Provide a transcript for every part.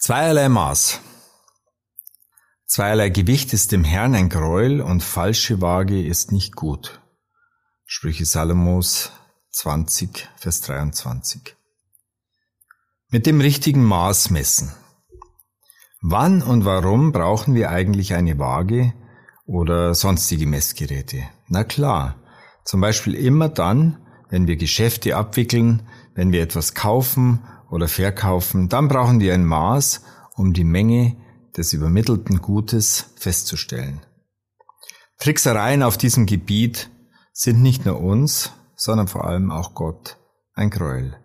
Zweierlei Maß. Zweierlei Gewicht ist dem Herrn ein Gräuel und falsche Waage ist nicht gut. Sprüche Salomos 20, Vers 23. Mit dem richtigen Maß messen. Wann und warum brauchen wir eigentlich eine Waage oder sonstige Messgeräte? Na klar, zum Beispiel immer dann, wenn wir Geschäfte abwickeln, wenn wir etwas kaufen oder verkaufen, dann brauchen wir ein Maß, um die Menge des übermittelten Gutes festzustellen. Tricksereien auf diesem Gebiet sind nicht nur uns, sondern vor allem auch Gott ein Gräuel.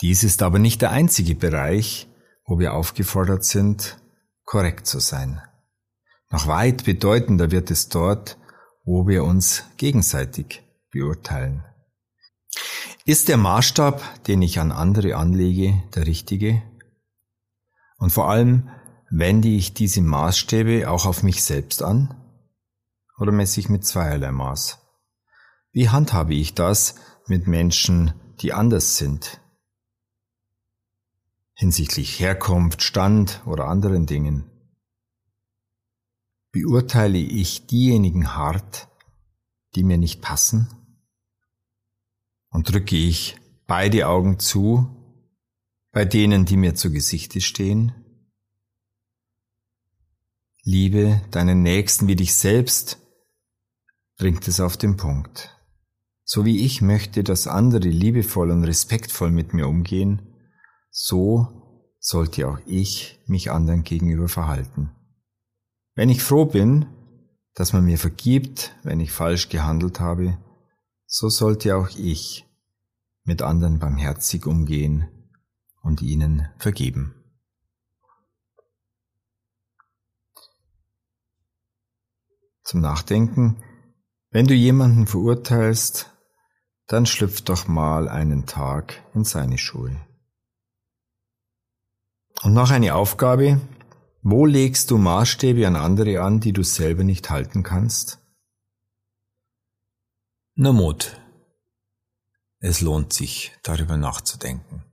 Dies ist aber nicht der einzige Bereich, wo wir aufgefordert sind, korrekt zu sein. Noch weit bedeutender wird es dort, wo wir uns gegenseitig beurteilen. Ist der Maßstab, den ich an andere anlege, der richtige? Und vor allem, wende ich diese Maßstäbe auch auf mich selbst an? Oder messe ich mit zweierlei Maß? Wie handhabe ich das mit Menschen, die anders sind? Hinsichtlich Herkunft, Stand oder anderen Dingen. Beurteile ich diejenigen hart, die mir nicht passen? Und drücke ich beide Augen zu bei denen, die mir zu Gesichte stehen. Liebe deinen Nächsten wie dich selbst bringt es auf den Punkt. So wie ich möchte, dass andere liebevoll und respektvoll mit mir umgehen, so sollte auch ich mich anderen gegenüber verhalten. Wenn ich froh bin, dass man mir vergibt, wenn ich falsch gehandelt habe, so sollte auch ich mit anderen barmherzig umgehen und ihnen vergeben. Zum Nachdenken, wenn du jemanden verurteilst, dann schlüpf doch mal einen Tag in seine Schuhe. Und noch eine Aufgabe, wo legst du Maßstäbe an andere an, die du selber nicht halten kannst? Nur Mut. Es lohnt sich, darüber nachzudenken.